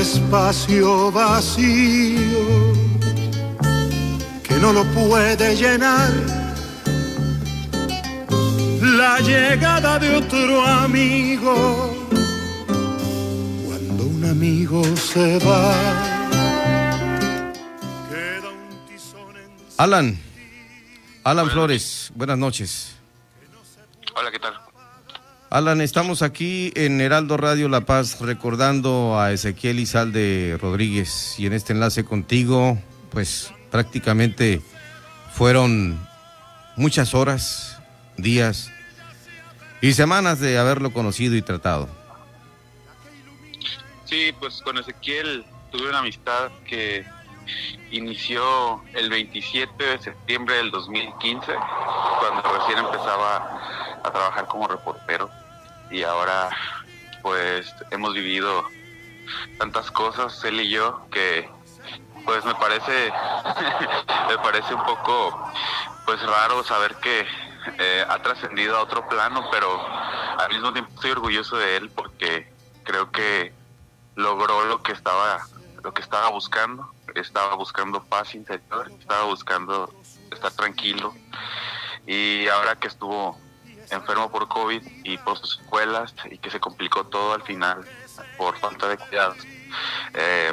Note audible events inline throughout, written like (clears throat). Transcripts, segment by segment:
espacio vacío que no lo puede llenar la llegada de otro amigo. Cuando un amigo se va, queda un tizón en Alan, Alan Flores, buenas noches. Hola, ¿qué tal? Alan, estamos aquí en Heraldo Radio La Paz recordando a Ezequiel Izalde Rodríguez y en este enlace contigo, pues prácticamente fueron muchas horas, días y semanas de haberlo conocido y tratado. Sí, pues con Ezequiel tuve una amistad que inició el 27 de septiembre del 2015, cuando recién empezaba a trabajar como reportero. Y ahora, pues, hemos vivido tantas cosas, él y yo, que pues me parece, (laughs) me parece un poco, pues, raro saber que eh, ha trascendido a otro plano, pero al mismo tiempo estoy orgulloso de él porque creo que logró lo que estaba, lo que estaba buscando, estaba buscando paz interior, estaba buscando estar tranquilo. Y ahora que estuvo enfermo por COVID y por sus secuelas y que se complicó todo al final por falta de cuidados, eh,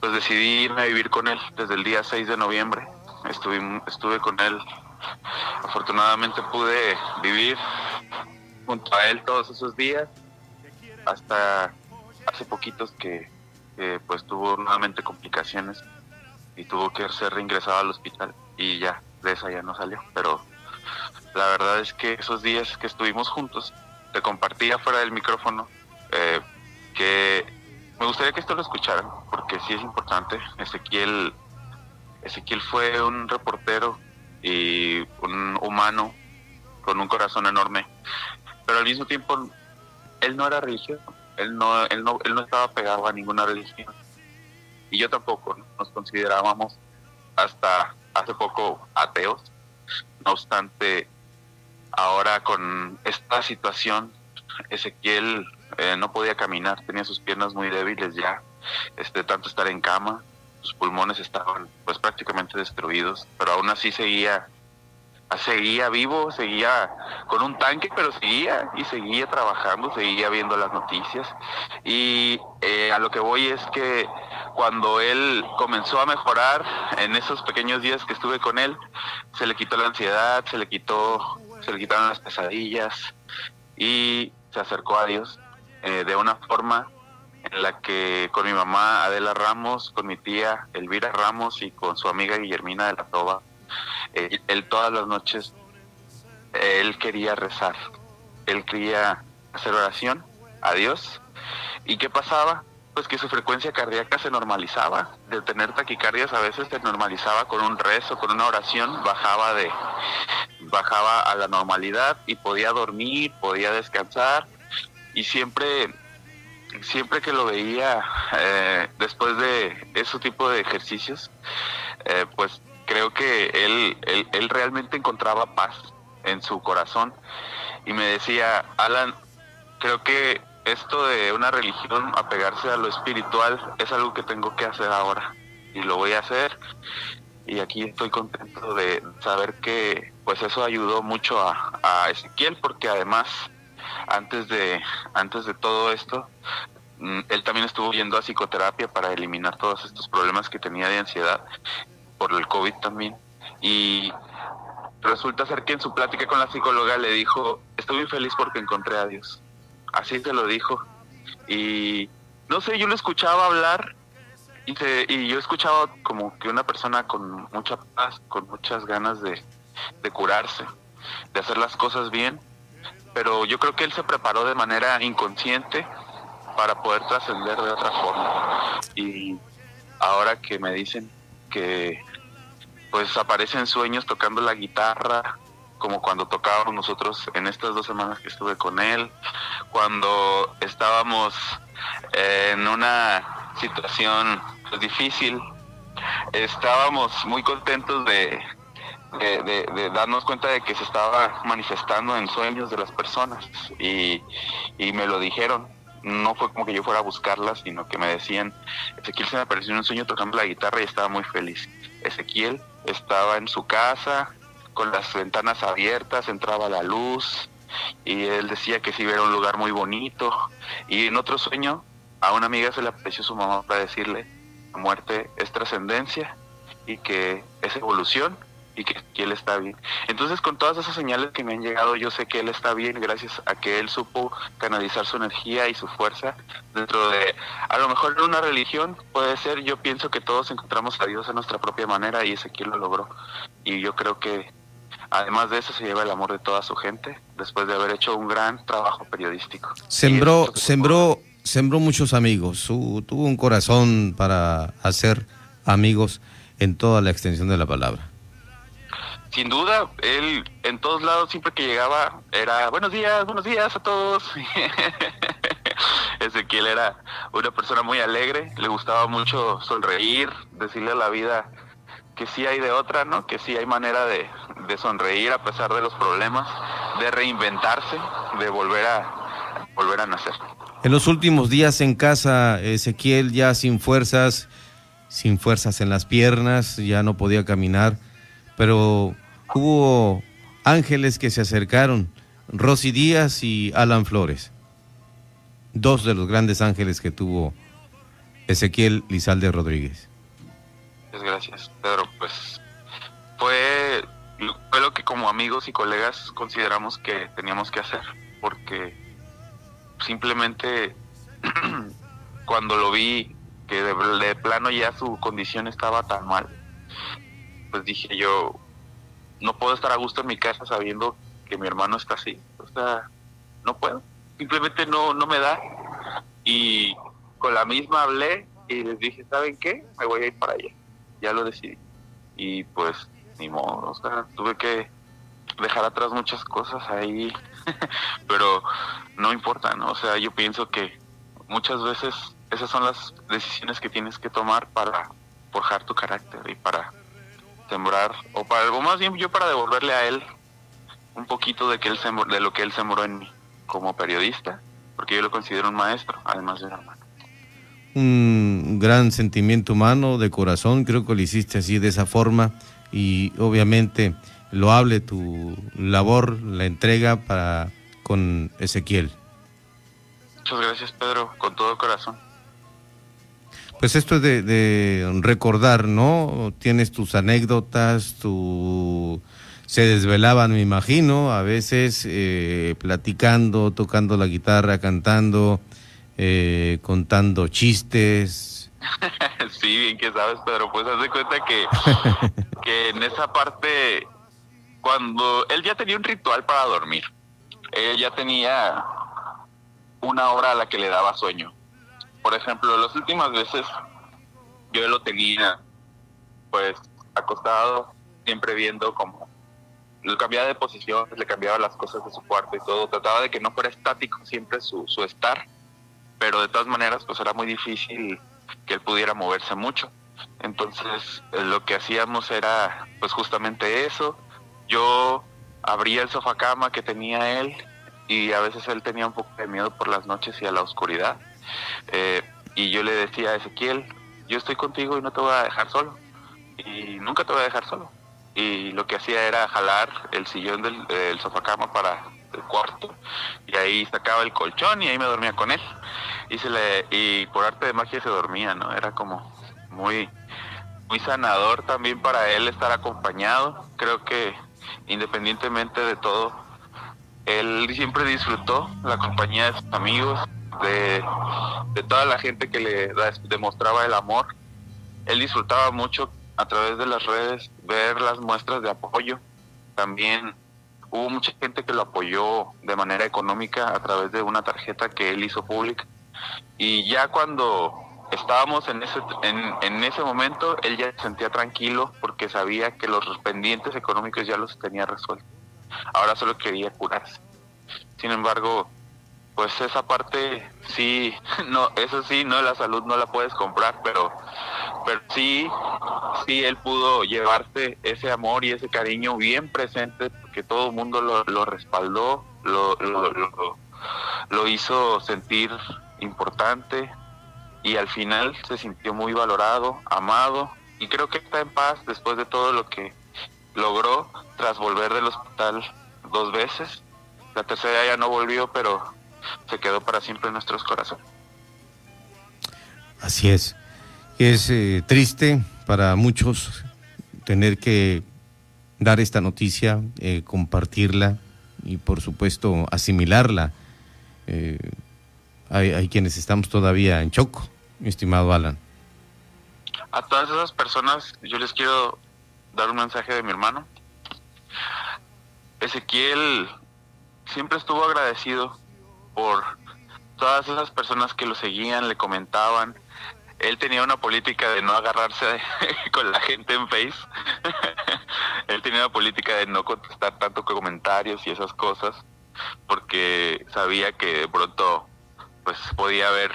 pues decidí irme a vivir con él desde el día 6 de noviembre. Estuve, estuve con él, afortunadamente pude vivir junto a él todos esos días, hasta hace poquitos que, que, pues tuvo nuevamente complicaciones y tuvo que ser reingresado al hospital y ya, de esa ya no salió, pero la verdad es que esos días que estuvimos juntos, te compartía fuera del micrófono eh, que me gustaría que esto lo escucharan, porque sí es importante. Ezequiel, Ezequiel fue un reportero y un humano con un corazón enorme, pero al mismo tiempo él no era religioso, él no, él no, él no estaba pegado a ninguna religión y yo tampoco, ¿no? nos considerábamos hasta hace poco ateos, no obstante ahora con esta situación Ezequiel eh, no podía caminar, tenía sus piernas muy débiles ya, este, tanto estar en cama, sus pulmones estaban pues prácticamente destruidos, pero aún así seguía, seguía vivo, seguía con un tanque, pero seguía y seguía trabajando, seguía viendo las noticias. Y eh, a lo que voy es que cuando él comenzó a mejorar en esos pequeños días que estuve con él, se le quitó la ansiedad, se le quitó, se le quitaron las pesadillas y se acercó a Dios eh, de una forma en la que con mi mamá Adela Ramos, con mi tía Elvira Ramos y con su amiga Guillermina de la Toba, eh, él todas las noches, él quería rezar, él quería hacer oración a Dios. ¿Y qué pasaba? Pues que su frecuencia cardíaca se normalizaba, de tener taquicardias a veces se normalizaba con un rezo, con una oración, bajaba de bajaba a la normalidad y podía dormir, podía descansar. Y siempre siempre que lo veía eh, después de ese tipo de ejercicios, eh, pues creo que él, él, él, realmente encontraba paz en su corazón. Y me decía, Alan, creo que esto de una religión, apegarse a lo espiritual, es algo que tengo que hacer ahora. Y lo voy a hacer y aquí estoy contento de saber que pues eso ayudó mucho a, Ezequiel porque además antes de antes de todo esto mm, él también estuvo yendo a psicoterapia para eliminar todos estos problemas que tenía de ansiedad por el COVID también. Y resulta ser que en su plática con la psicóloga le dijo muy feliz porque encontré a Dios así se lo dijo. Y no sé yo lo escuchaba hablar y, se, y yo escuchaba como que una persona con mucha paz con muchas ganas de, de curarse de hacer las cosas bien pero yo creo que él se preparó de manera inconsciente para poder trascender de otra forma. Y ahora que me dicen que pues aparecen sueños tocando la guitarra, como cuando tocábamos nosotros en estas dos semanas que estuve con él, cuando estábamos en una situación difícil, estábamos muy contentos de, de, darnos cuenta de que se estaba manifestando en sueños de las personas y, y me lo dijeron. No fue como que yo fuera a buscarlas, sino que me decían, Ezequiel se me apareció en un sueño tocando la guitarra y estaba muy feliz. Ezequiel estaba en su casa, con las ventanas abiertas, entraba la luz y él decía que sí era un lugar muy bonito. Y en otro sueño a una amiga se le apareció su mamá para decirle, la muerte es trascendencia y que es evolución y que, él está bien. Entonces con todas esas señales que me han llegado, yo sé que él está bien gracias a que él supo canalizar su energía y su fuerza dentro de, a lo mejor en una religión puede ser, yo pienso que todos encontramos a Dios a nuestra propia manera y ese quien lo logró. Y yo creo que además de eso se lleva el amor de toda su gente después de haber hecho un gran trabajo periodístico. Sembró, sembró, sembró muchos amigos, tuvo un corazón para hacer amigos en toda la extensión de la palabra. Sin duda, él en todos lados siempre que llegaba era buenos días, buenos días a todos. (laughs) Ezequiel era una persona muy alegre, le gustaba mucho sonreír, decirle a la vida que sí hay de otra, ¿no? Que sí hay manera de, de sonreír a pesar de los problemas, de reinventarse, de volver a volver a nacer. En los últimos días en casa, Ezequiel ya sin fuerzas, sin fuerzas en las piernas, ya no podía caminar, pero hubo ángeles que se acercaron, Rosy Díaz y Alan Flores, dos de los grandes ángeles que tuvo Ezequiel Lizalde Rodríguez. Gracias, Pedro. Pues fue, fue lo que como amigos y colegas consideramos que teníamos que hacer, porque simplemente (clears throat) cuando lo vi que de, plano ya su condición estaba tan mal, pues dije yo, no puedo estar a gusto en mi casa sabiendo que mi hermano está así. O sea, no puedo. Simplemente no, no me da. Y con la misma hablé y les dije, ¿saben qué? Me voy a ir para allá. Ya lo decidí. Y pues, ni modo, o sea, tuve que dejar atrás muchas cosas ahí. (laughs) Pero no importa, ¿no? O sea, yo pienso que muchas veces esas son las decisiones que tienes que tomar para forjar tu carácter y para sembrar, o para algo más bien yo para devolverle a él un poquito de, que él de lo que él sembró en mí como periodista, porque yo lo considero un maestro, además de un hermano. Un gran sentimiento humano, de corazón, creo que lo hiciste así, de esa forma, y obviamente lo hable tu labor, la entrega para con Ezequiel. Muchas gracias, Pedro, con todo corazón. Pues esto es de, recordar, ¿no? Tienes tus anécdotas, tu... Se desvelaban, me imagino, a veces eh, platicando, tocando la guitarra, cantando, eh, contando chistes. (laughs) sí, bien que sabes, Pedro, pues haz de cuenta que, (laughs) que en esa parte, cuando él ya tenía un ritual para dormir, él ya tenía una hora a la que le daba sueño por ejemplo, las últimas veces yo lo tenía pues acostado, siempre viendo como lo cambiaba de posición, le cambiaba las cosas de su cuarto y todo, trataba de que no fuera estático siempre su, su estar, pero de todas maneras pues era muy difícil que él pudiera moverse mucho. Entonces eh, lo que hacíamos era pues justamente eso. Yo abría el sofá cama que tenía él y a veces él tenía un poco de miedo por las noches y a la oscuridad. Eh, y yo le decía a Ezequiel, yo estoy contigo y no te voy a dejar solo. Y nunca te voy a dejar solo. Y lo que hacía era jalar el sillón del el sofá cama para el cuarto. Y ahí sacaba el colchón y ahí me dormía con él. Y, se le, y por arte de magia se dormía, ¿no? Era como muy, muy sanador también para él estar acompañado. Creo que independientemente de todo, él siempre disfrutó la compañía de sus amigos, de, toda la gente que le demostraba el amor. Él disfrutaba mucho a través de las redes ver las muestras de apoyo. También hubo mucha gente que lo apoyó de manera económica a través de una tarjeta que él hizo pública. Y ya cuando estábamos en ese, en, en ese momento, él ya se sentía tranquilo porque sabía que los pendientes económicos ya los tenía resueltos. Ahora solo quería curarse. Sin embargo, pues esa parte sí, (laughs) no, eso sí, no la salud no la puedes comprar, pero pero sí, sí, él pudo llevarse ese amor y ese cariño bien presente, porque todo el mundo lo, respaldó, lo, lo hizo sentir importante y al final se sintió muy valorado, amado y creo que está en paz después de todo lo que logró tras volver del hospital dos veces. La tercera ya no volvió, pero se quedó para siempre en nuestros corazones. Así es. Es eh, triste para muchos tener que dar esta noticia, eh, compartirla y por supuesto asimilarla. Eh, hay, quienes estamos todavía en choco, mi estimado Alan. A todas esas personas yo les quiero dar un mensaje de mi hermano. Ezequiel siempre estuvo agradecido por todas esas personas que lo seguían, le comentaban. Él tenía una política de no agarrarse (laughs) con la gente en Face. (laughs) Él tenía una política de no contestar tanto comentarios y esas cosas, porque sabía que de pronto pues podía haber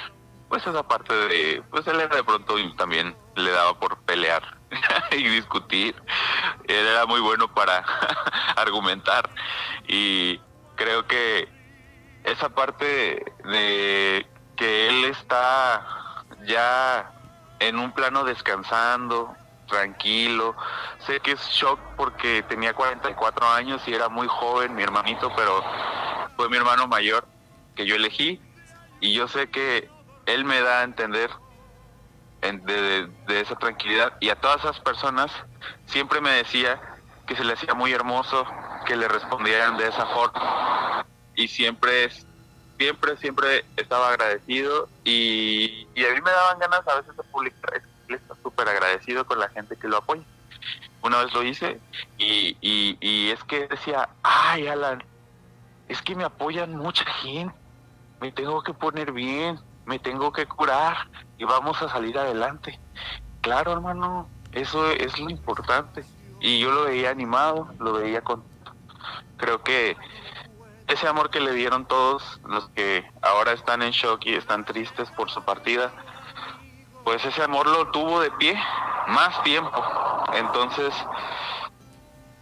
pues esa parte de pues él era de pronto también le daba por pelear (laughs) y discutir. Él era muy bueno para (laughs) argumentar y creo que esa parte de que él está ya en un plano descansando, tranquilo. Sé que es shock porque tenía 44 años y era muy joven mi hermanito, pero fue mi hermano mayor que yo elegí y yo sé que él me da a entender de, de, de, esa tranquilidad y a todas esas personas siempre me decía que se le hacía muy hermoso que le respondieran de esa forma. Y siempre siempre siempre estaba agradecido y, y a mí me daban ganas a veces de publicar está súper agradecido con la gente que lo apoya. Una vez lo hice y, y, y es que decía ay Alan es que me apoyan mucha gente me tengo que poner bien me tengo que curar y vamos a salir adelante. Claro, hermano, eso es lo importante. Y yo lo veía animado, lo veía con... Creo que ese amor que le dieron todos los que ahora están en shock y están tristes por su partida, pues ese amor lo tuvo de pie más tiempo. Entonces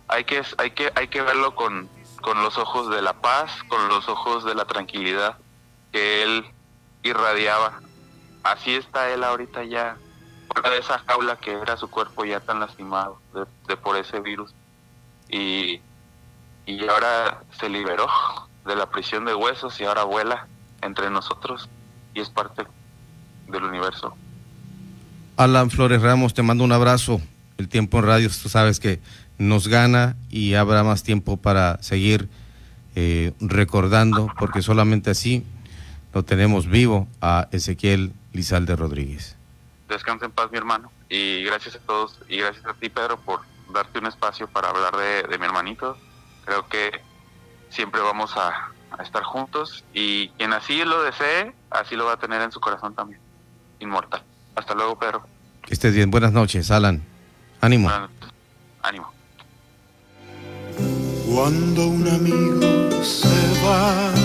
hay que hay que hay que verlo con con los ojos de la paz, con los ojos de la tranquilidad que él irradiaba. Así está él ahorita ya fuera de esa jaula que era su cuerpo ya tan lastimado de, por ese virus. Y, y ahora se liberó de la prisión de huesos y ahora vuela entre nosotros y es parte del universo. Alan Flores Ramos, te mando un abrazo. El tiempo en radio, tú sabes que nos gana y habrá más tiempo para seguir eh, recordando, porque solamente así lo tenemos vivo a Ezequiel Lizalde Rodríguez. Descansa en paz, mi hermano. Y gracias a todos y gracias a ti, Pedro, por darte un espacio para hablar de, de mi hermanito. Creo que siempre vamos a, a, estar juntos y quien así lo desee, así lo va a tener en su corazón también. Inmortal. Hasta luego, Pedro. Que estés bien. Buenas noches, Alan. Ánimo. Buenas noches. Ánimo. Cuando un amigo se va